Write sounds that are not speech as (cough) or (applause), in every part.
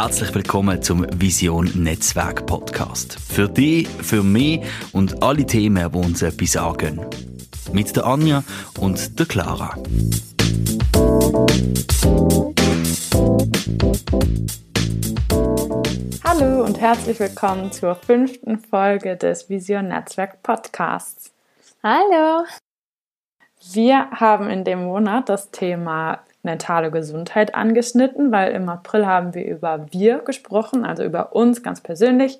Herzlich willkommen zum Vision Netzwerk Podcast. Für dich, für mich und alle Themen, die uns etwas sagen. Mit der Anja und der Clara. Hallo und herzlich willkommen zur fünften Folge des Vision Netzwerk Podcasts. Hallo! Wir haben in dem Monat das Thema mentale Gesundheit angeschnitten, weil im April haben wir über wir gesprochen, also über uns ganz persönlich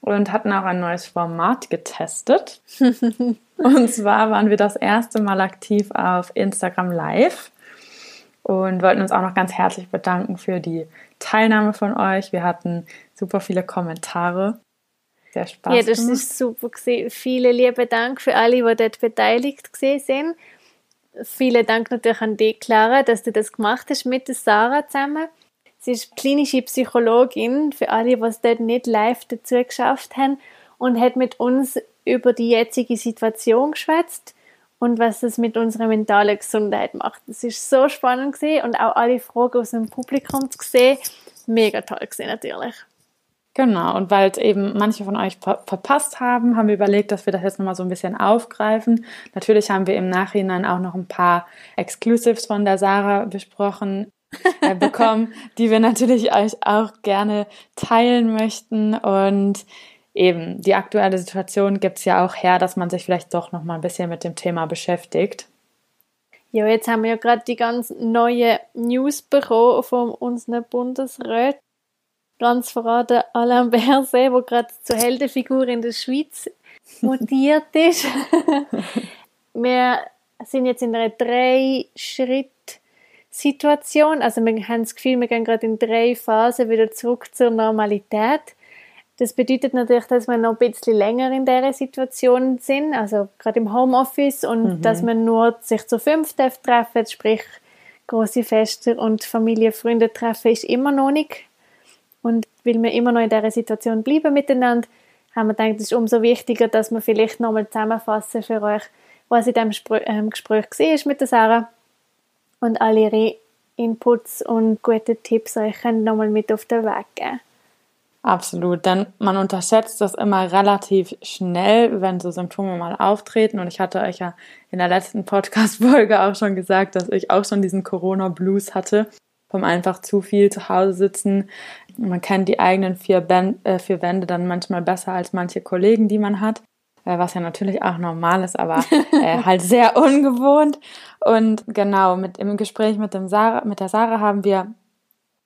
und hatten auch ein neues Format getestet. (laughs) und zwar waren wir das erste Mal aktiv auf Instagram Live und wollten uns auch noch ganz herzlich bedanken für die Teilnahme von euch. Wir hatten super viele Kommentare. Sehr Spaß. Ja, das gemacht. ist super gewesen. Vielen lieben Dank für alle, die dort beteiligt sind. Vielen Dank natürlich an dich, Clara, dass du das gemacht hast mit der Sarah zusammen. Sie ist klinische Psychologin, für alle, es dort nicht live dazu geschafft haben, und hat mit uns über die jetzige Situation geschwätzt und was es mit unserer mentalen Gesundheit macht. Das ist so spannend gewesen und auch alle Fragen aus dem Publikum zu sehen, mega toll gewesen natürlich. Genau, und weil es eben manche von euch ver verpasst haben, haben wir überlegt, dass wir das jetzt nochmal so ein bisschen aufgreifen. Natürlich haben wir im Nachhinein auch noch ein paar Exclusives von der Sarah besprochen, äh, (laughs) bekommen, die wir natürlich euch auch gerne teilen möchten. Und eben die aktuelle Situation gibt es ja auch her, dass man sich vielleicht doch nochmal ein bisschen mit dem Thema beschäftigt. Ja, jetzt haben wir ja gerade die ganz neue News bekommen von unseren Bundesräten ganz verraten, Alain Berset, der gerade zur Heldenfigur in der Schweiz mutiert ist. (laughs) wir sind jetzt in einer Drei-Schritt-Situation. Also wir haben das Gefühl, wir gehen gerade in drei Phasen wieder zurück zur Normalität. Das bedeutet natürlich, dass wir noch ein bisschen länger in dieser Situation sind, also gerade im Homeoffice und mhm. dass man nur sich zu fünf treffen sprich große Feste und Familie, Freunde treffen, ist immer noch nicht und weil wir immer noch in dieser Situation bleiben miteinander, haben wir gedacht, es ist umso wichtiger, dass wir vielleicht nochmal zusammenfassen für euch, was in diesem ähm, Gespräch war mit der Sarah und alle ihre Inputs und gute Tipps euch nochmal mit auf den Weg geben. Absolut, denn man unterschätzt das immer relativ schnell, wenn so Symptome mal auftreten. Und ich hatte euch ja in der letzten Podcast-Folge auch schon gesagt, dass ich auch schon diesen Corona-Blues hatte vom einfach zu viel zu Hause sitzen. Man kennt die eigenen vier, ben äh, vier Wände dann manchmal besser als manche Kollegen, die man hat, äh, was ja natürlich auch normal ist, aber (laughs) äh, halt sehr ungewohnt. Und genau, mit im Gespräch mit dem Sarah, mit der Sarah haben wir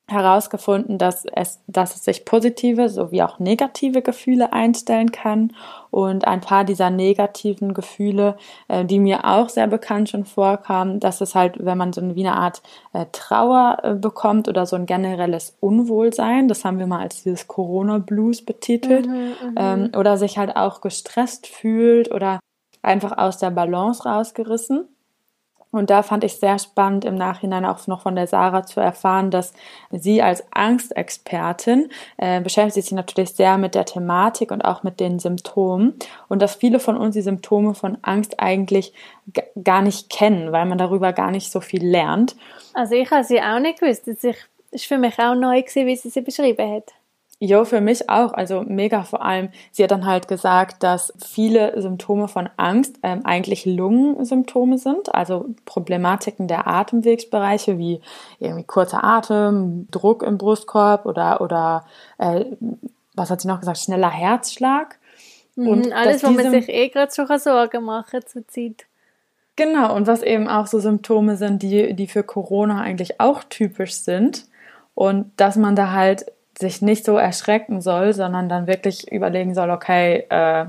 herausgefunden, dass es, dass es sich positive sowie auch negative Gefühle einstellen kann. Und ein paar dieser negativen Gefühle, äh, die mir auch sehr bekannt schon vorkamen, dass es halt, wenn man so eine, wie eine Art äh, Trauer äh, bekommt oder so ein generelles Unwohlsein, das haben wir mal als dieses Corona-Blues betitelt, mhm, mhm. ähm, oder sich halt auch gestresst fühlt oder einfach aus der Balance rausgerissen. Und da fand ich sehr spannend im Nachhinein auch noch von der Sarah zu erfahren, dass sie als Angstexpertin äh, beschäftigt sich natürlich sehr mit der Thematik und auch mit den Symptomen und dass viele von uns die Symptome von Angst eigentlich gar nicht kennen, weil man darüber gar nicht so viel lernt. Also ich habe sie auch nicht gewusst. Das ist für mich auch neu gewesen, wie sie sie beschrieben hat. Jo, für mich auch. Also mega vor allem. Sie hat dann halt gesagt, dass viele Symptome von Angst ähm, eigentlich Lungensymptome sind, also Problematiken der Atemwegsbereiche wie irgendwie kurzer Atem, Druck im Brustkorb oder oder äh, was hat sie noch gesagt, schneller Herzschlag. Mhm, und alles, wo man sich eh gerade schon Sorgen machen zur Zeit. Genau, und was eben auch so Symptome sind, die, die für Corona eigentlich auch typisch sind. Und dass man da halt sich nicht so erschrecken soll, sondern dann wirklich überlegen soll, okay, äh,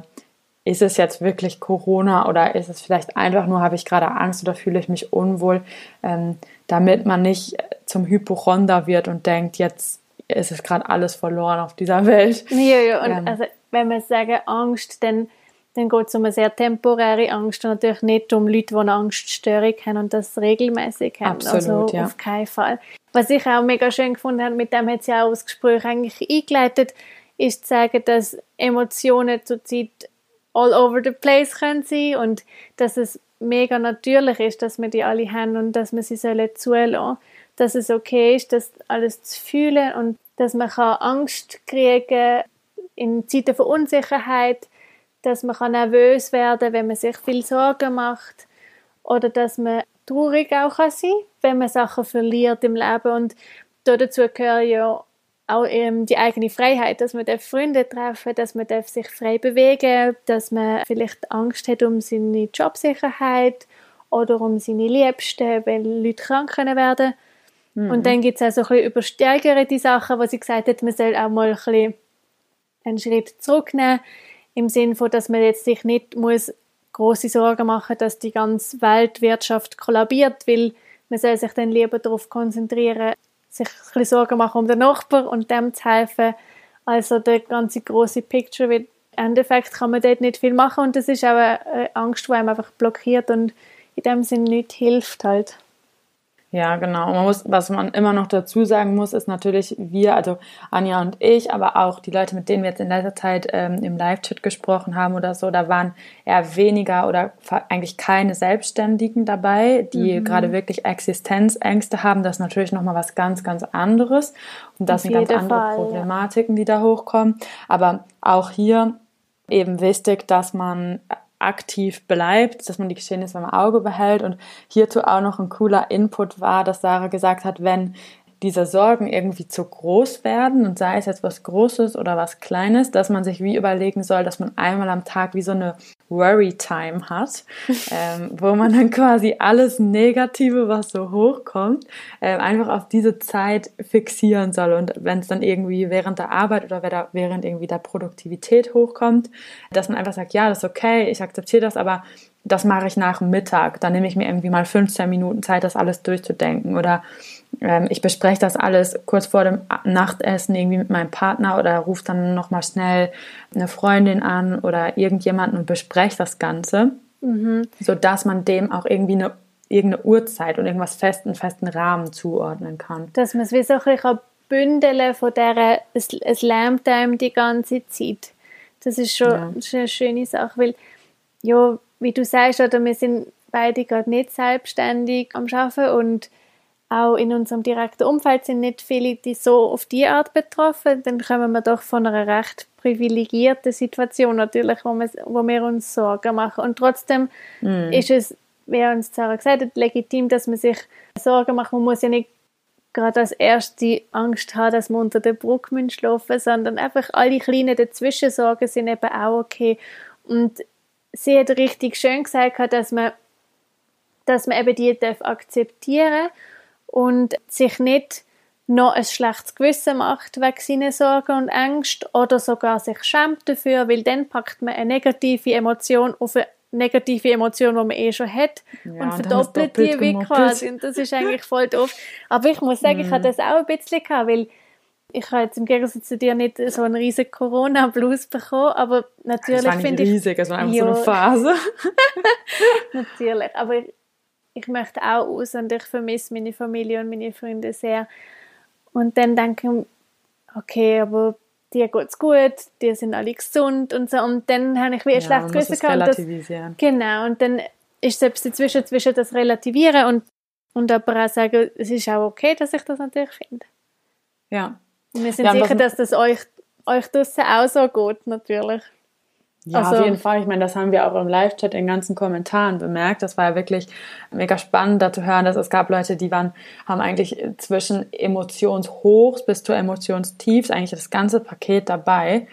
ist es jetzt wirklich Corona oder ist es vielleicht einfach nur, habe ich gerade Angst oder fühle ich mich unwohl, ähm, damit man nicht zum Hypochonder wird und denkt, jetzt ist es gerade alles verloren auf dieser Welt. Ja, ja, und ähm, also, wenn wir sagen Angst, dann, dann geht es um eine sehr temporäre Angst und natürlich nicht um Leute, die eine Angststörung haben und das regelmäßig haben. Absolut, also ja. auf keinen Fall. Was ich auch mega schön gefunden habe, mit dem hat sie auch das Gespräch eigentlich eingeleitet, ist zu sagen, dass Emotionen zurzeit all over the place können sein und dass es mega natürlich ist, dass wir die alle haben und dass wir sie sollen zulassen. Dass es okay ist, das alles zu fühlen und dass man Angst kriegen kann in Zeiten von Unsicherheit, dass man nervös werden kann, wenn man sich viel Sorgen macht oder dass man traurig auch kann sein wenn man Sachen verliert im Leben. Und dazu gehört ja auch ähm, die eigene Freiheit, dass man Freunde treffen dass man sich frei bewegen dass man vielleicht Angst hat um seine Jobsicherheit oder um seine Liebsten, wenn Leute krank werden. Mhm. Und dann gibt es auch so ein bisschen die Sachen, wo sie gesagt hat, man soll auch mal ein bisschen einen Schritt zurücknehmen, im Sinne von, dass man jetzt sich nicht muss große Sorgen machen, dass die ganze Weltwirtschaft kollabiert, weil man soll sich dann lieber darauf konzentrieren, sich ein bisschen Sorgen machen um den Nachbar und dem zu helfen. Also der ganze große Picture wird im Endeffekt kann man dort nicht viel machen und das ist auch eine Angst, die einem einfach blockiert und in dem Sinne nicht hilft halt. Ja, genau. Man muss, was man immer noch dazu sagen muss, ist natürlich wir, also Anja und ich, aber auch die Leute, mit denen wir jetzt in letzter Zeit ähm, im Live-Chat gesprochen haben oder so, da waren eher weniger oder eigentlich keine Selbstständigen dabei, die mhm. gerade wirklich Existenzängste haben. Das ist natürlich nochmal was ganz, ganz anderes. Und das sind ganz andere Fall, Problematiken, ja. die da hochkommen. Aber auch hier eben wichtig, dass man aktiv bleibt, dass man die Geschehnisse im Auge behält. Und hierzu auch noch ein cooler Input war, dass Sarah gesagt hat, wenn diese Sorgen irgendwie zu groß werden und sei es jetzt was Großes oder was Kleines, dass man sich wie überlegen soll, dass man einmal am Tag wie so eine Worry-Time hat, (laughs) ähm, wo man dann quasi alles Negative, was so hochkommt, äh, einfach auf diese Zeit fixieren soll. Und wenn es dann irgendwie während der Arbeit oder während irgendwie der Produktivität hochkommt, dass man einfach sagt, ja, das ist okay, ich akzeptiere das, aber das mache ich nach dem Mittag. Dann nehme ich mir irgendwie mal 15 Minuten Zeit, das alles durchzudenken. Oder ähm, ich bespreche das alles kurz vor dem Nachtessen irgendwie mit meinem Partner oder rufe dann nochmal schnell eine Freundin an oder irgendjemanden und bespreche das Ganze, mhm. sodass man dem auch irgendwie eine irgendeine Uhrzeit und irgendwas festen, festen Rahmen zuordnen kann. Dass man es wie so ein bisschen bündeln von der, es, es lärmt einem die ganze Zeit. Das ist schon ja. eine schöne Sache, weil, ja, wie du sagst, oder wir sind beide gerade nicht selbstständig am Arbeiten und auch in unserem direkten Umfeld sind nicht viele, die so auf die Art betroffen. Dann kommen wir doch von einer recht privilegierten Situation natürlich, wo wir, wo wir uns Sorgen machen. Und trotzdem mm. ist es, wie uns Sarah gesagt hat, legitim, dass man sich Sorgen macht. Man muss ja nicht gerade als erste Angst haben, dass man unter der Brücke schlafen sondern einfach alle kleinen Dazwischensorgen sind eben auch okay. Und sie hat richtig schön gesagt, dass man, dass man eben die darf akzeptieren und sich nicht noch ein schlechtes Gewissen macht wegen seiner Sorgen und Ängste oder sogar sich schämt dafür, weil dann packt man eine negative Emotion auf eine negative Emotion, die man eh schon hat ja, und verdoppelt die wie quasi. Und das ist eigentlich voll doof. Aber ich muss sagen, ich hatte das auch ein bisschen gehabt, weil ich habe jetzt im Gegensatz zu dir nicht so einen riesigen Corona-Blues bekommen, aber natürlich finde ich... riesig, es war einfach ja, so eine Phase. (laughs) (laughs) natürlich, aber ich, ich möchte auch aus und ich vermisse meine Familie und meine Freunde sehr. Und dann denke ich, okay, aber dir geht's gut, die sind alle gesund und so. Und dann habe ich wie ein ja, schlechtes Gewissen gehabt. Das, genau, und dann ist es selbst dazwischen, zwischen das Relativieren und, und aber auch sagen, es ist auch okay, dass ich das natürlich finde. Ja. Wir sind ja, sicher, dass das euch, euch draussen auch so geht, natürlich. Ja, also, auf jeden Fall. Ich meine, das haben wir auch im Live-Chat in ganzen Kommentaren bemerkt. Das war ja wirklich mega spannend, da zu hören, dass es gab Leute, die waren, haben eigentlich zwischen Emotionshochs bis zu Emotionstiefs eigentlich das ganze Paket dabei.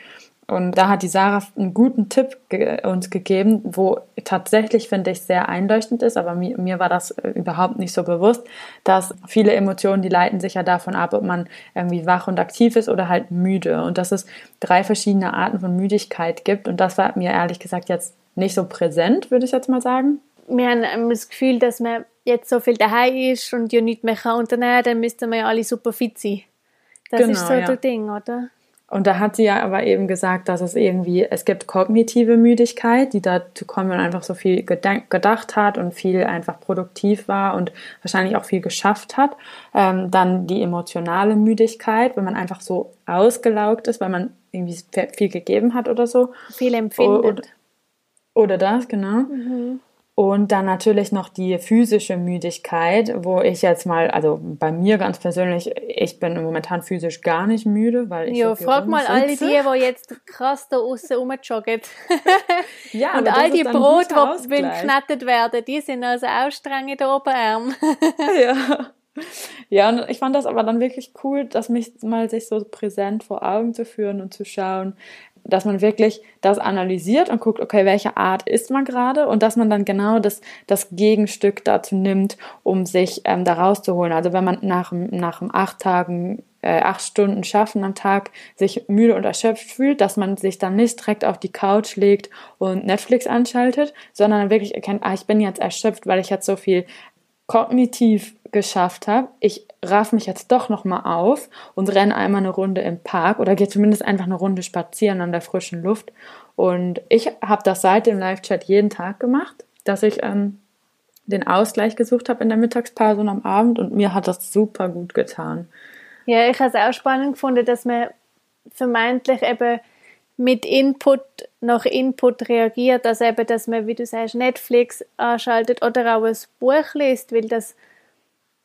Und da hat die Sarah einen guten Tipp ge uns gegeben, wo tatsächlich, finde ich, sehr einleuchtend ist, aber mir, mir war das äh, überhaupt nicht so bewusst, dass viele Emotionen, die leiten sich ja davon ab, ob man irgendwie wach und aktiv ist oder halt müde. Und dass es drei verschiedene Arten von Müdigkeit gibt. Und das war mir ehrlich gesagt jetzt nicht so präsent, würde ich jetzt mal sagen. Wir haben das Gefühl, dass man jetzt so viel daheim ist und ja nichts mehr kann unternehmen, dann müssten wir ja alle super fit sein. Das genau, ist so ja. das Ding, oder? Und da hat sie ja aber eben gesagt, dass es irgendwie, es gibt kognitive Müdigkeit, die dazu kommt, wenn man einfach so viel gedacht hat und viel einfach produktiv war und wahrscheinlich auch viel geschafft hat. Ähm, dann die emotionale Müdigkeit, wenn man einfach so ausgelaugt ist, weil man irgendwie viel gegeben hat oder so. Viel empfindet. Oder, oder das, genau. Mhm. Und dann natürlich noch die physische Müdigkeit, wo ich jetzt mal, also bei mir ganz persönlich, ich bin momentan physisch gar nicht müde, weil ich. Ja, frag mal alle die, die jetzt krass da außen rumjoggen. (laughs) ja, Und all die Brot, die geknettet werden, die sind also auch streng in der Oberarm. (laughs) (laughs) ja. Ja, und ich fand das aber dann wirklich cool, dass mich mal sich so präsent vor Augen zu führen und zu schauen, dass man wirklich das analysiert und guckt, okay, welche Art ist man gerade und dass man dann genau das, das Gegenstück dazu nimmt, um sich ähm, da rauszuholen. Also wenn man nach, nach acht Tagen, äh, acht Stunden Schaffen am Tag sich müde und erschöpft fühlt, dass man sich dann nicht direkt auf die Couch legt und Netflix anschaltet, sondern wirklich erkennt, ah, ich bin jetzt erschöpft, weil ich jetzt so viel kognitiv geschafft habe, ich raff mich jetzt doch noch mal auf und renne einmal eine Runde im Park oder gehe zumindest einfach eine Runde spazieren an der frischen Luft. Und ich habe das seit dem Live-Chat jeden Tag gemacht, dass ich ähm, den Ausgleich gesucht habe in der Mittagspause und am Abend und mir hat das super gut getan. Ja, ich habe es auch spannend gefunden, dass man vermeintlich eben mit Input nach Input reagiert, also eben, dass man, wie du sagst, Netflix anschaltet oder auch ein Buch liest, weil das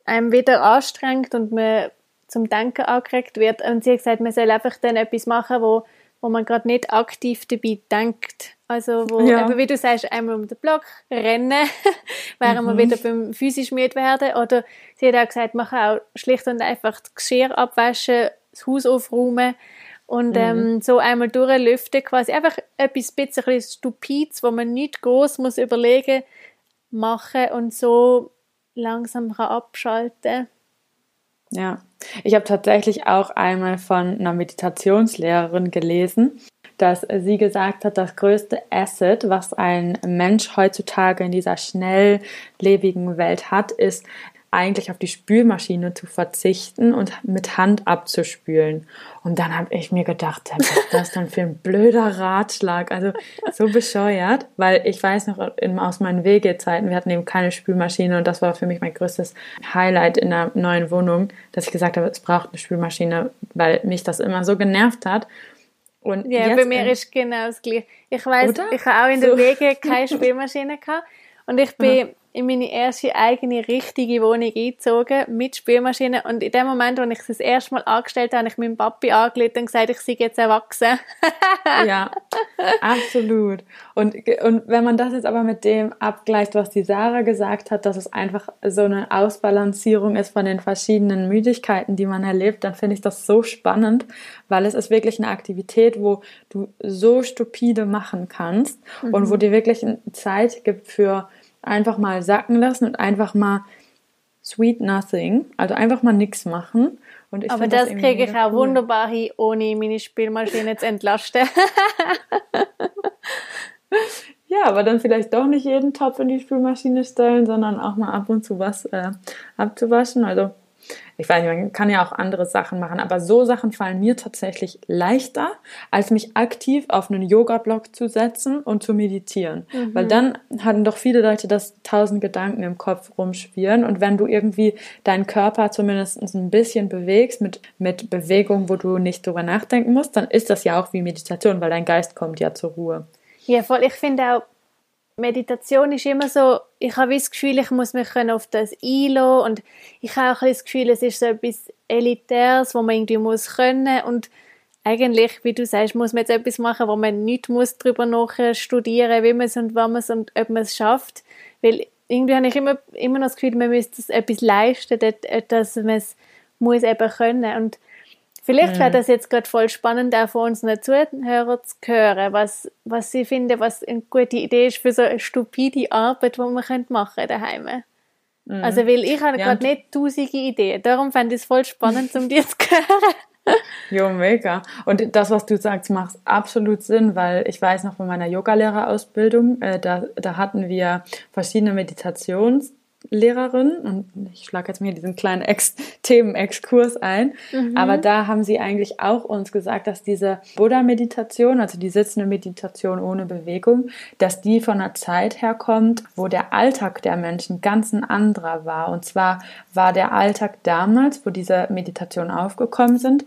einem wieder anstrengt und man zum Denken angeregt wird. Und sie hat gesagt, man soll einfach dann etwas machen, wo, wo man gerade nicht aktiv dabei denkt. Also wo, ja. eben, wie du sagst, einmal um den Block rennen, (laughs) während mhm. man wieder beim physisch müde werden. Oder sie hat auch gesagt, man kann auch schlicht und einfach das Geschirr abwaschen, das Haus aufräumen und mhm. ähm, so einmal durchlüften, quasi einfach etwas bisschen Stupides, wo man nicht groß muss überlegen machen und so langsam abschalten Ja, ich habe tatsächlich auch einmal von einer Meditationslehrerin gelesen, dass sie gesagt hat, das größte Asset, was ein Mensch heutzutage in dieser schnelllebigen Welt hat, ist eigentlich auf die Spülmaschine zu verzichten und mit Hand abzuspülen. Und dann habe ich mir gedacht, was ist das denn für ein blöder Ratschlag? Also so bescheuert, weil ich weiß noch in, aus meinen Wegezeiten, wir hatten eben keine Spülmaschine und das war für mich mein größtes Highlight in der neuen Wohnung, dass ich gesagt habe, es braucht eine Spülmaschine, weil mich das immer so genervt hat. Und ja, bei mir ist genau das gleiche. Ich weiß, ich habe auch in der so. Wege keine Spülmaschine gehabt und ich bin in meine erste eigene richtige Wohnung eingezogen mit Spülmaschine und in dem Moment, als ich es das erste Mal angestellt habe, habe ich meinem Papi angelegt und gesagt, ich sei jetzt erwachsen. (laughs) ja, absolut. Und, und wenn man das jetzt aber mit dem abgleicht, was die Sarah gesagt hat, dass es einfach so eine Ausbalancierung ist von den verschiedenen Müdigkeiten, die man erlebt, dann finde ich das so spannend, weil es ist wirklich eine Aktivität, wo du so stupide machen kannst mhm. und wo dir wirklich Zeit gibt für einfach mal sacken lassen und einfach mal sweet nothing, also einfach mal nichts machen. Und ich Aber das, das kriege ich auch cool. wunderbar hin, ohne meine Spielmaschine zu entlasten. (laughs) ja, aber dann vielleicht doch nicht jeden Topf in die Spülmaschine stellen, sondern auch mal ab und zu was äh, abzuwaschen. Also ich weiß nicht, man kann ja auch andere Sachen machen, aber so Sachen fallen mir tatsächlich leichter, als mich aktiv auf einen Yoga-Block zu setzen und zu meditieren. Mhm. Weil dann hatten doch viele Leute, dass tausend Gedanken im Kopf rumschwirren und wenn du irgendwie deinen Körper zumindest ein bisschen bewegst mit, mit Bewegung, wo du nicht drüber nachdenken musst, dann ist das ja auch wie Meditation, weil dein Geist kommt ja zur Ruhe. Ja, voll. Ich finde auch, Meditation ist immer so, ich habe das Gefühl, ich muss mich auf das einlassen und ich habe auch das Gefühl, es ist so etwas Elitäres, wo man irgendwie muss können und eigentlich, wie du sagst, muss man jetzt etwas machen, wo man nicht muss darüber noch studieren, wie man es und wann man es und ob man es schafft, weil irgendwie habe ich immer, immer noch das Gefühl, man müsste etwas leisten, dass man es muss eben können und Vielleicht mhm. wäre das jetzt gerade voll spannend, auch von unseren Zuhörern zu hören, was, was sie finden, was eine gute Idee ist für so eine stupide Arbeit, die man machen könnte daheim. Mhm. Also, weil ich habe ja, gerade nicht tausende Ideen. Darum fände ich es voll spannend, um dir (laughs) zu hören. jo, mega. Und das, was du sagst, macht absolut Sinn, weil ich weiß noch von meiner Yogalehrerausbildung, äh, da, da hatten wir verschiedene Meditations- Lehrerin und ich schlage jetzt mir diesen kleinen Ex (laughs) Themenexkurs ein, mhm. aber da haben sie eigentlich auch uns gesagt, dass diese Buddha-Meditation, also die sitzende Meditation ohne Bewegung, dass die von einer Zeit herkommt, wo der Alltag der Menschen ganz ein anderer war. Und zwar war der Alltag damals, wo diese Meditationen aufgekommen sind,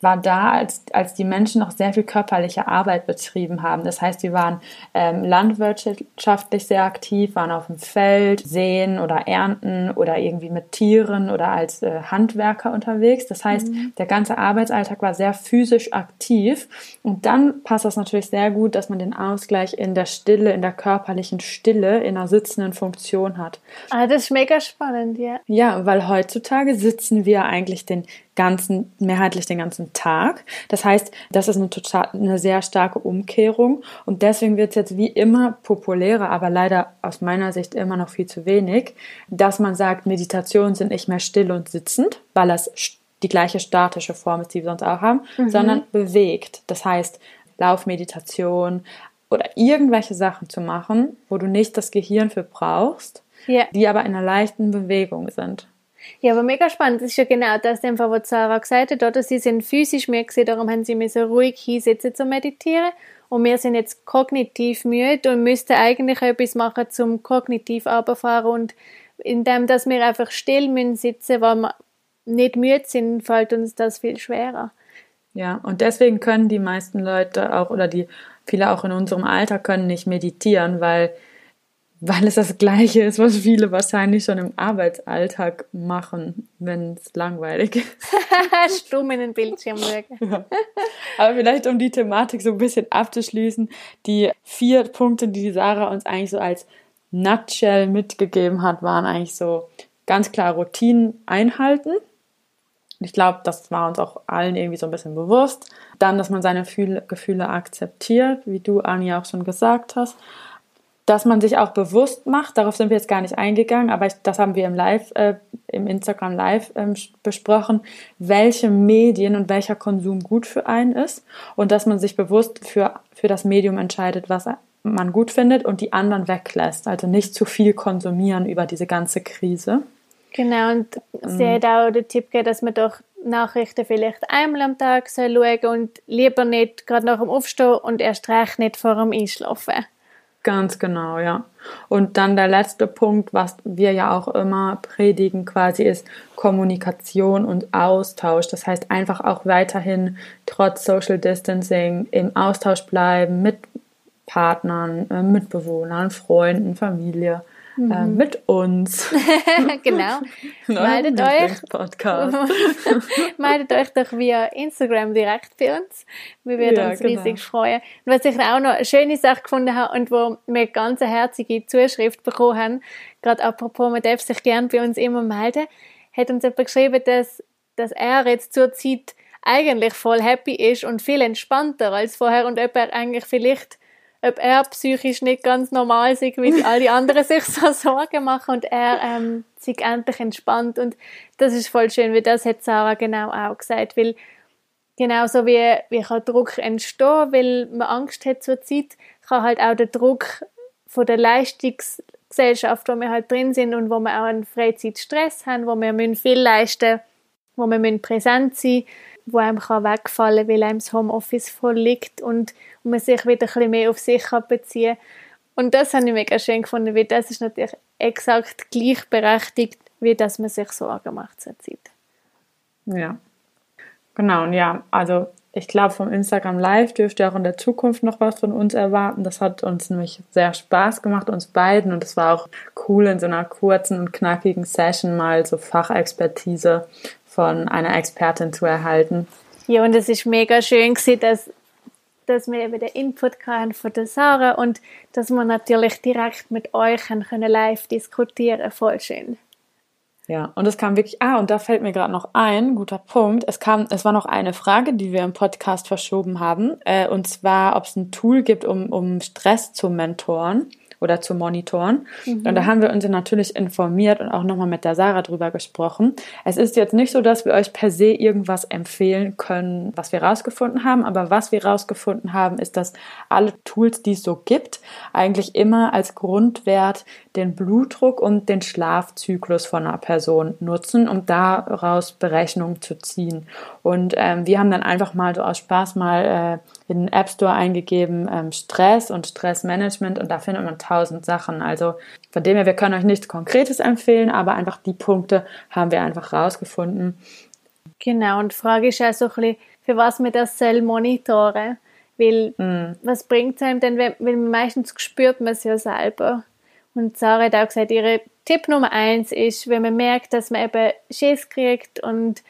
war da, als, als die Menschen noch sehr viel körperliche Arbeit betrieben haben. Das heißt, wir waren ähm, landwirtschaftlich sehr aktiv, waren auf dem Feld, säen oder ernten oder irgendwie mit Tieren oder als äh, Handwerker unterwegs. Das heißt, mhm. der ganze Arbeitsalltag war sehr physisch aktiv. Und dann passt das natürlich sehr gut, dass man den Ausgleich in der Stille, in der körperlichen Stille, in einer sitzenden Funktion hat. Ah, das ist mega spannend, ja. Ja, weil heutzutage sitzen wir eigentlich den ganzen, mehrheitlich den ganzen Tag. Das heißt, das ist eine total, eine sehr starke Umkehrung und deswegen wird es jetzt wie immer populärer, aber leider aus meiner Sicht immer noch viel zu wenig, dass man sagt, Meditationen sind nicht mehr still und sitzend, weil das die gleiche statische Form ist, die wir sonst auch haben, mhm. sondern bewegt. Das heißt, Laufmeditation oder irgendwelche Sachen zu machen, wo du nicht das Gehirn für brauchst, yeah. die aber in einer leichten Bewegung sind. Ja, aber mega spannend. Das ist ja genau das, was Sarah gesagt hat, oder? Sie sind physisch müde gewesen, darum haben sie müssen ruhig hinsetzen zu meditieren. Und wir sind jetzt kognitiv müde und müssten eigentlich etwas machen zum kognitiv runterfahren. Und indem, dass wir einfach still müssen sitzen, weil wir nicht müde sind, fällt uns das viel schwerer. Ja, und deswegen können die meisten Leute auch, oder die viele auch in unserem Alter können nicht meditieren, weil weil es das Gleiche ist, was viele wahrscheinlich schon im Arbeitsalltag machen, wenn es langweilig ist. (laughs) Stumm in den Bildschirm (laughs) ja. Aber vielleicht, um die Thematik so ein bisschen abzuschließen, die vier Punkte, die Sarah uns eigentlich so als Nutshell mitgegeben hat, waren eigentlich so ganz klar Routinen einhalten. Ich glaube, das war uns auch allen irgendwie so ein bisschen bewusst. Dann, dass man seine Gefühle akzeptiert, wie du, Anja, auch schon gesagt hast dass man sich auch bewusst macht, darauf sind wir jetzt gar nicht eingegangen, aber ich, das haben wir im Live, äh, im Instagram Live ähm, besprochen, welche Medien und welcher Konsum gut für einen ist und dass man sich bewusst für, für das Medium entscheidet, was man gut findet und die anderen weglässt. Also nicht zu viel konsumieren über diese ganze Krise. Genau, und sie hat auch den Tipp gegeben, dass man doch Nachrichten vielleicht einmal am Tag schauen soll und lieber nicht gerade nach dem Aufstehen und erst recht nicht vor dem Einschlafen. Ganz genau, ja. Und dann der letzte Punkt, was wir ja auch immer predigen quasi, ist Kommunikation und Austausch. Das heißt einfach auch weiterhin trotz Social Distancing im Austausch bleiben mit Partnern, äh, Mitbewohnern, Freunden, Familie mhm. äh, mit uns. (laughs) genau. (laughs) meldet euch. Podcast. (laughs) meldet euch doch via Instagram direkt bei uns. Wir würden ja, uns riesig genau. freuen. Und was ich auch noch eine schöne Sache gefunden habe und wo wir ganz eine herzige Zuschrift bekommen haben, gerade apropos, man darf sich gerne bei uns immer melden, hat uns jemand geschrieben, dass, dass er jetzt zur Zeit eigentlich voll happy ist und viel entspannter als vorher und ob er eigentlich vielleicht ob er psychisch nicht ganz normal ist, wie (laughs) all die anderen sich so Sorgen machen und er ähm, sich endlich entspannt. Und das ist voll schön, wie das hat Sarah genau auch gesagt, weil genauso wie, wie kann Druck entstehen, weil man Angst hat zur Zeit, kann halt auch der Druck von der Leistungsgesellschaft, wo wir halt drin sind und wo wir auch einen Freizeitstress haben, wo wir viel leisten müssen, wo wir präsent sein müssen, wo einem kann wegfallen kann, weil einem das Homeoffice voll liegt und, und man sich wieder ein bisschen mehr auf sich kann beziehen Und das habe ich mega schön gefunden, weil das ist natürlich exakt gleichberechtigt, wie dass man sich Sorgen macht zur Zeit. Ja, genau. Und ja, also ich glaube, vom Instagram Live dürft ihr auch in der Zukunft noch was von uns erwarten. Das hat uns nämlich sehr Spaß gemacht, uns beiden. Und es war auch cool, in so einer kurzen und knackigen Session mal so Fachexpertise von einer Expertin zu erhalten. Ja, und es ist mega schön gewesen, dass, dass wir eben den Input hatten von der Sarah und dass wir natürlich direkt mit euch können live diskutieren Voll schön. Ja, und es kam wirklich, ah, und da fällt mir gerade noch ein, guter Punkt. Es kam, es war noch eine Frage, die wir im Podcast verschoben haben, äh, und zwar, ob es ein Tool gibt, um, um Stress zu mentoren oder zu monitoren. Mhm. Und da haben wir uns natürlich informiert und auch nochmal mit der Sarah drüber gesprochen. Es ist jetzt nicht so, dass wir euch per se irgendwas empfehlen können, was wir rausgefunden haben, aber was wir rausgefunden haben, ist, dass alle Tools, die es so gibt, eigentlich immer als Grundwert den Blutdruck und den Schlafzyklus von einer Person nutzen, um daraus Berechnungen zu ziehen. Und ähm, wir haben dann einfach mal so aus Spaß mal äh, in den App Store eingegeben ähm, Stress und Stressmanagement und da findet man tausend Sachen. Also von dem her, wir können euch nichts Konkretes empfehlen, aber einfach die Punkte haben wir einfach rausgefunden. Genau, und die Frage ist ja so ein bisschen, für was man das soll monitoren weil mm. was bringt es einem denn, weil meistens spürt man es ja selber. Und Sarah hat auch gesagt, ihre Tipp Nummer eins ist, wenn man merkt, dass man eben Schiss kriegt und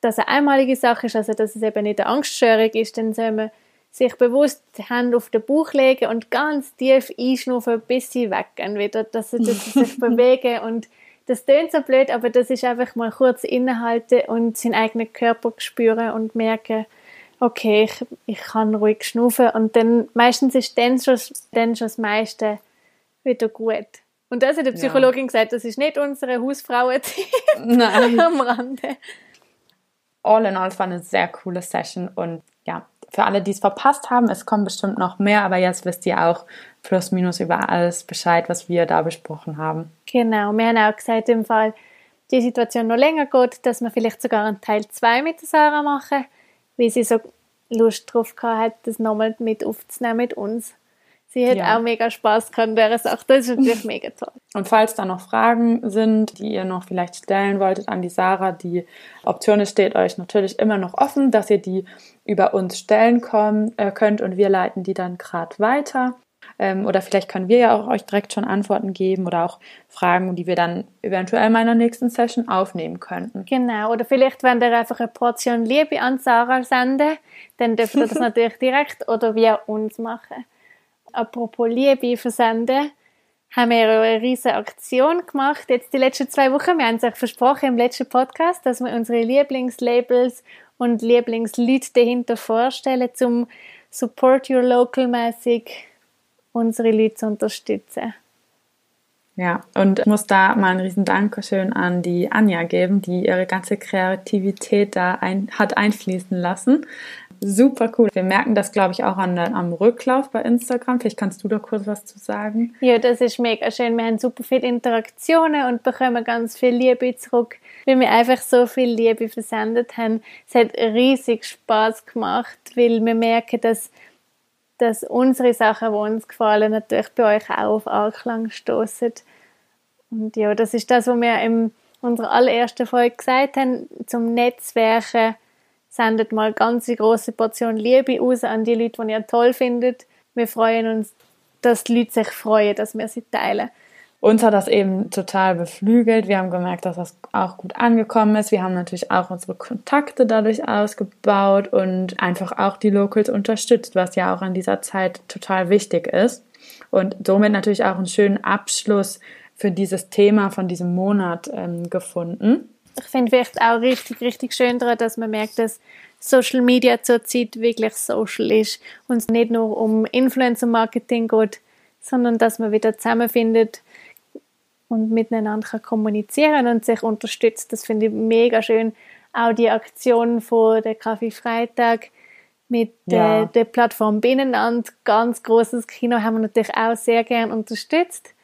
dass eine einmalige Sache ist, also dass es eben nicht eine Angststörung ist, dann soll man sich bewusst die Hände auf den Bauch legen und ganz tief einschnaufen, bis sie weggehen wieder, dass sie, dass (laughs) sie sich bewegen und das klingt so blöd, aber das ist einfach mal kurz innehalten und seinen eigenen Körper spüren und merken, okay, ich, ich kann ruhig schnaufen und dann meistens ist dann schon, dann schon das meiste wieder gut. Und das hat die Psychologin ja. gesagt, das ist nicht unsere Hausfrauentipp (laughs) am Rande. All in all war eine sehr coole Session und ja, für alle, die es verpasst haben, es kommen bestimmt noch mehr, aber jetzt wisst ihr auch plus minus über alles Bescheid, was wir da besprochen haben. Genau, wir haben auch gesagt, im Fall die Situation noch länger geht, dass wir vielleicht sogar einen Teil 2 mit Sarah machen, weil sie so Lust drauf hat, das nochmal mit aufzunehmen mit uns. Sie hat ja. auch mega Spaß gehabt wäre Sache. Das ist natürlich (laughs) mega toll. Und falls da noch Fragen sind, die ihr noch vielleicht stellen wolltet an die Sarah, die Option steht euch natürlich immer noch offen, dass ihr die über uns stellen kommen, äh, könnt und wir leiten die dann gerade weiter. Ähm, oder vielleicht können wir ja auch euch direkt schon Antworten geben oder auch Fragen, die wir dann eventuell in meiner nächsten Session aufnehmen könnten. Genau, oder vielleicht wenn ihr einfach eine Portion Liebe an Sarah senden, dann dürft ihr das (laughs) natürlich direkt oder via uns machen apropos Liebe versenden, haben wir eine riesige Aktion gemacht, jetzt die letzten zwei Wochen. Wir haben es versprochen im letzten Podcast, dass wir unsere Lieblingslabels und Lieblingsleute dahinter vorstellen, zum Support Your Local mäßig unsere Leute zu unterstützen. Ja, und ich muss da mal ein riesen Dankeschön an die Anja geben, die ihre ganze Kreativität da ein, hat einfließen lassen super cool. Wir merken das, glaube ich, auch an, am Rücklauf bei Instagram. Vielleicht kannst du da kurz was zu sagen. Ja, das ist mega schön. Wir haben super viele Interaktionen und bekommen ganz viel Liebe zurück, weil wir einfach so viel Liebe versendet haben. Es hat riesig Spaß gemacht, weil wir merken, dass, dass unsere Sachen, die uns gefallen, natürlich bei euch auch auf Anklang stoßen. Und ja, das ist das, was wir in unserer allerersten Folge gesagt haben, zum Netzwerken sendet mal ganz große Portion Liebe aus an die Leute, die ihr toll findet. Wir freuen uns, dass die Leute sich freuen, dass wir sie teilen. Uns hat das eben total beflügelt. Wir haben gemerkt, dass das auch gut angekommen ist. Wir haben natürlich auch unsere Kontakte dadurch ausgebaut und einfach auch die Locals unterstützt, was ja auch in dieser Zeit total wichtig ist. Und somit natürlich auch einen schönen Abschluss für dieses Thema von diesem Monat ähm, gefunden ich finde vielleicht auch richtig, richtig schön daran, dass man merkt, dass Social Media zurzeit wirklich social ist und es nicht nur um Influencer-Marketing geht, sondern dass man wieder zusammenfindet und miteinander kann kommunizieren und sich unterstützt. Das finde ich mega schön. Auch die Aktion von der Kaffee Freitag mit ja. der, der Plattform Binnenland, ganz großes Kino, haben wir natürlich auch sehr gern unterstützt.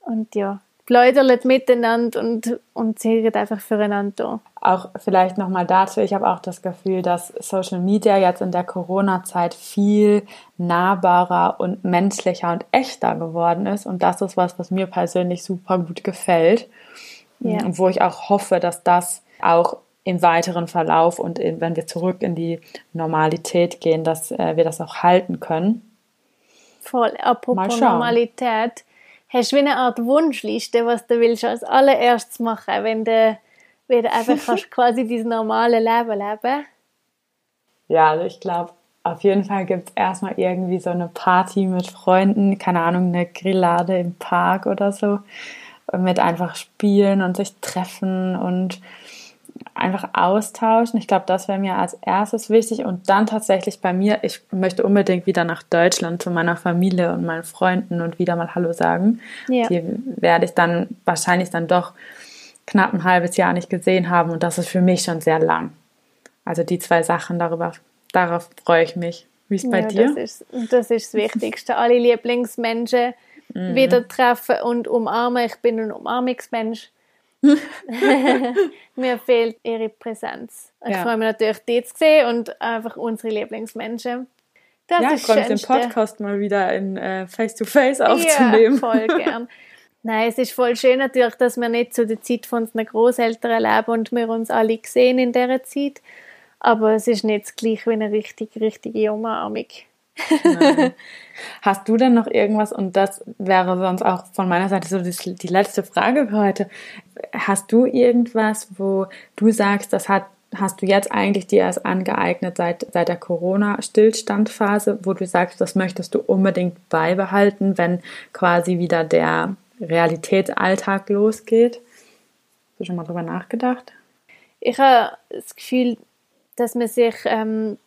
Und ja, plaudert miteinander und, und zählt einfach füreinander. Auch vielleicht nochmal dazu, ich habe auch das Gefühl, dass Social Media jetzt in der Corona-Zeit viel nahbarer und menschlicher und echter geworden ist. Und das ist was, was mir persönlich super gut gefällt. Ja. Und wo ich auch hoffe, dass das auch im weiteren Verlauf und in, wenn wir zurück in die Normalität gehen, dass äh, wir das auch halten können. Voll. Apropos Normalität hast du wie eine Art Wunschliste, was du willst als allererstes machen, wenn du wieder einfach (laughs) kannst quasi dieses normale Leben leben? Ja, also ich glaube, auf jeden Fall gibt es erstmal irgendwie so eine Party mit Freunden, keine Ahnung, eine Grillade im Park oder so, mit einfach spielen und sich treffen und einfach austauschen. Ich glaube, das wäre mir als erstes wichtig. Und dann tatsächlich bei mir, ich möchte unbedingt wieder nach Deutschland zu meiner Familie und meinen Freunden und wieder mal Hallo sagen. Ja. Die werde ich dann wahrscheinlich dann doch knapp ein halbes Jahr nicht gesehen haben. Und das ist für mich schon sehr lang. Also die zwei Sachen, darüber, darauf freue ich mich. Wie ist es bei ja, dir? Das ist, das ist das Wichtigste. Alle Lieblingsmenschen mhm. wieder treffen und umarmen. Ich bin ein Umarmungsmensch. (laughs) Mir fehlt ihre Präsenz. Ich ja. freue mich natürlich, die zu sehen und einfach unsere Lieblingsmenschen. Das ja, ich freue mich, den Podcast mal wieder in äh, Face-to-Face aufzunehmen. Ja, voll (laughs) gern. Nein, es ist voll schön natürlich, dass wir nicht zu der Zeit von unseren Großeltern leben und wir uns alle sehen in dieser Zeit. aber es ist nicht das gleiche wie eine richtig, richtige Umarmung. (laughs) Hast du denn noch irgendwas, und das wäre sonst auch von meiner Seite so die letzte Frage für heute, hast du irgendwas, wo du sagst, das hat hast du jetzt eigentlich dir erst angeeignet seit, seit der Corona-Stillstandphase, wo du sagst, das möchtest du unbedingt beibehalten, wenn quasi wieder der Realitätsalltag losgeht? Hast du schon mal drüber nachgedacht? Ich habe das Gefühl, dass man sich ähm,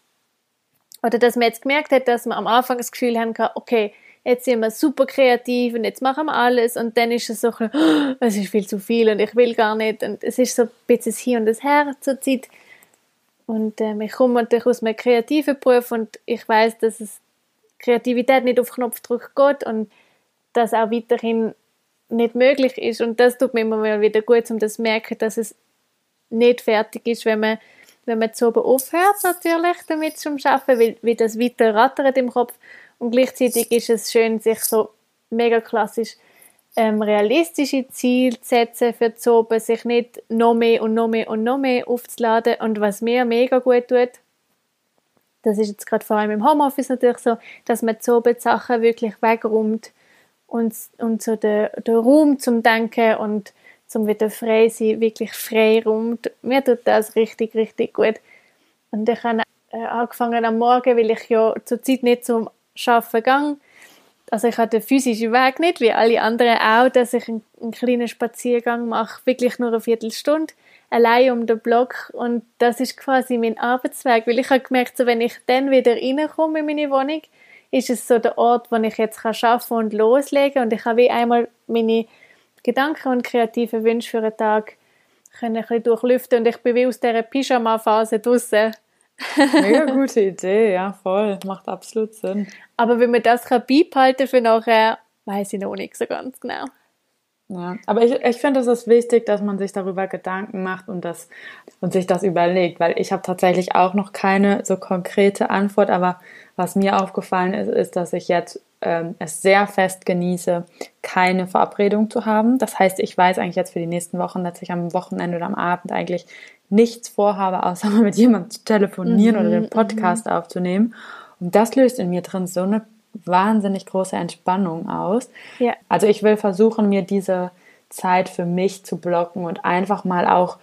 oder dass man jetzt gemerkt hat, dass man am Anfang das Gefühl haben kann, okay, jetzt sind wir super kreativ und jetzt machen wir alles. Und dann ist es so, oh, es ist viel zu viel und ich will gar nicht. Und es ist so ein bisschen das Hier und das Her zur Zeit. Und ähm, ich komme natürlich aus einem kreativen Beruf und ich weiß, dass es Kreativität nicht auf Knopfdruck geht und das auch weiterhin nicht möglich ist. Und das tut mir immer wieder gut, um das zu merken, dass es nicht fertig ist, wenn man wenn man zu aufhört natürlich damit zu arbeiten, weil, weil das weiter rattert im Kopf und gleichzeitig ist es schön, sich so mega klassisch ähm, realistische Ziele zu setzen für die Oben, sich nicht noch mehr und noch mehr und noch mehr aufzuladen. Und was mir mega gut tut, das ist jetzt gerade vor allem im Homeoffice natürlich so, dass man zu die Sachen wirklich wegräumt und, und so den, den Raum zum Denken und zum wieder frei sein, wirklich frei räumt. Mir tut das richtig, richtig gut. Und ich habe äh, angefangen am Morgen, weil ich ja zur Zeit nicht zum Arbeiten gehe. Also ich habe den physischen Weg nicht, wie alle anderen auch, dass ich einen, einen kleinen Spaziergang mache, wirklich nur eine Viertelstunde, allein um den Block und das ist quasi mein Arbeitsweg, weil ich habe gemerkt, so, wenn ich dann wieder reinkomme in meine Wohnung, ist es so der Ort, wo ich jetzt arbeiten kann und loslegen und ich habe wie einmal meine Gedanken und kreative Wünsche für einen Tag können ein bisschen durchlüften und ich bin wie aus dieser Pyjama-Phase draussen (laughs) Mega gute Idee, ja, voll. Macht absolut Sinn. Aber wenn man das kann beibehalten für nachher, weiß ich noch nicht so ganz genau. Ja, aber ich, ich finde, es ist wichtig, dass man sich darüber Gedanken macht und, das, und sich das überlegt, weil ich habe tatsächlich auch noch keine so konkrete Antwort, aber was mir aufgefallen ist, ist, dass ich jetzt ähm, es sehr fest genieße, keine Verabredung zu haben. Das heißt, ich weiß eigentlich jetzt für die nächsten Wochen, dass ich am Wochenende oder am Abend eigentlich nichts vorhabe, außer mal mit jemandem zu telefonieren mhm, oder den mhm. Podcast mhm. aufzunehmen. Und das löst in mir drin so eine wahnsinnig große Entspannung aus. Ja. Also ich will versuchen, mir diese Zeit für mich zu blocken und einfach mal auch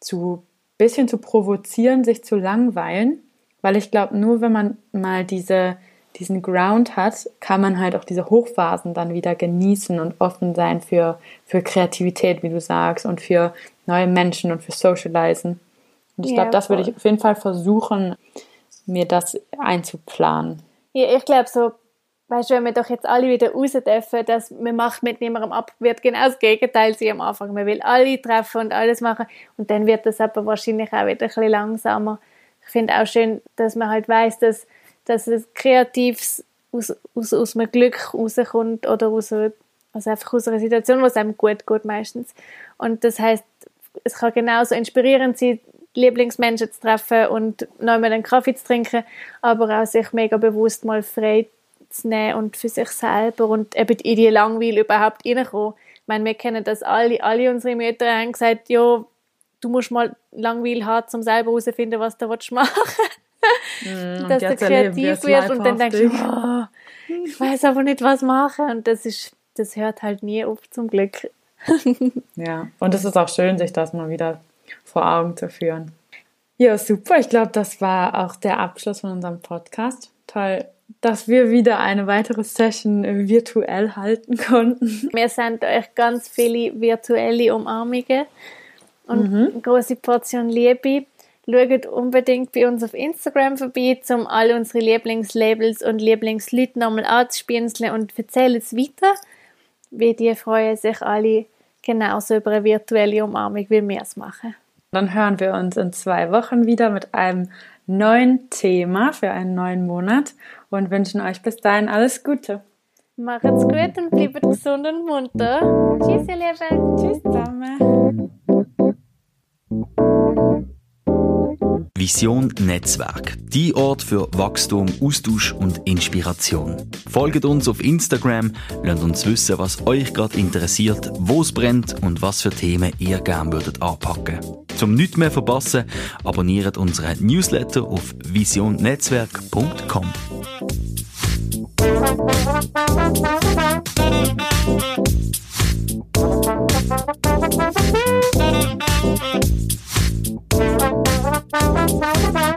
zu bisschen zu provozieren, sich zu langweilen, weil ich glaube, nur wenn man mal diese diesen Ground hat, kann man halt auch diese Hochphasen dann wieder genießen und offen sein für, für Kreativität, wie du sagst, und für neue Menschen und für Socializen. Und ich ja, glaube, das würde ich auf jeden Fall versuchen, mir das einzuplanen. Ja, ich glaube so, weißt du, wenn wir doch jetzt alle wieder raus dürfen, dass man macht mit niemandem ab, wird genau das Gegenteil sein am Anfang. Man will alle treffen und alles machen und dann wird das aber wahrscheinlich auch wieder ein bisschen langsamer. Ich finde auch schön, dass man halt weiß, dass dass es kreativ aus, aus, aus einem Glück rauskommt oder aus, also einfach aus einer Situation, wo es einem gut geht meistens. Und das heißt, es kann genauso inspirierend sein, Lieblingsmenschen zu treffen und noch mal einen Kaffee zu trinken, aber auch sich mega bewusst mal frei zu nehmen und für sich selber und eben in die Langweil überhaupt reinkommen. Ich meine, wir kennen das alle, alle unsere Mütter haben gesagt, ja, du musst mal Langweil haben, um selber herauszufinden, was du machen willst. Mm, (laughs) dass du kreativ wirst und dann denkst du, oh, ich weiß aber nicht, was machen. Und das ist, das hört halt nie auf, zum Glück. (laughs) ja, und es ist auch schön, sich das mal wieder vor Augen zu führen. Ja, super. Ich glaube, das war auch der Abschluss von unserem Podcast. Toll, dass wir wieder eine weitere Session virtuell halten (laughs) konnten. Wir senden euch ganz viele virtuelle Umarmungen und mhm. eine große Portion Liebe. Schaut unbedingt bei uns auf Instagram vorbei, um all unsere Lieblingslabels und Lieblingsleute nochmal anzuspielen und erzählt es weiter, wie die freuen sich alle genauso über eine virtuelle Umarmung, wie wir es machen. Dann hören wir uns in zwei Wochen wieder mit einem neuen Thema für einen neuen Monat und wünschen euch bis dahin alles Gute. Macht's gut und bleibt gesund und munter. Tschüss, ihr Lieben. Tschüss zusammen. Vision Netzwerk. Die Ort für Wachstum, Austausch und Inspiration. Folgt uns auf Instagram, lasst uns wissen, was euch gerade interessiert, wo es brennt und was für Themen ihr gerne würdet anpacken. Zum nichts mehr verpassen, abonniert unseren Newsletter auf visionnetzwerk.com. Thank you. Bye.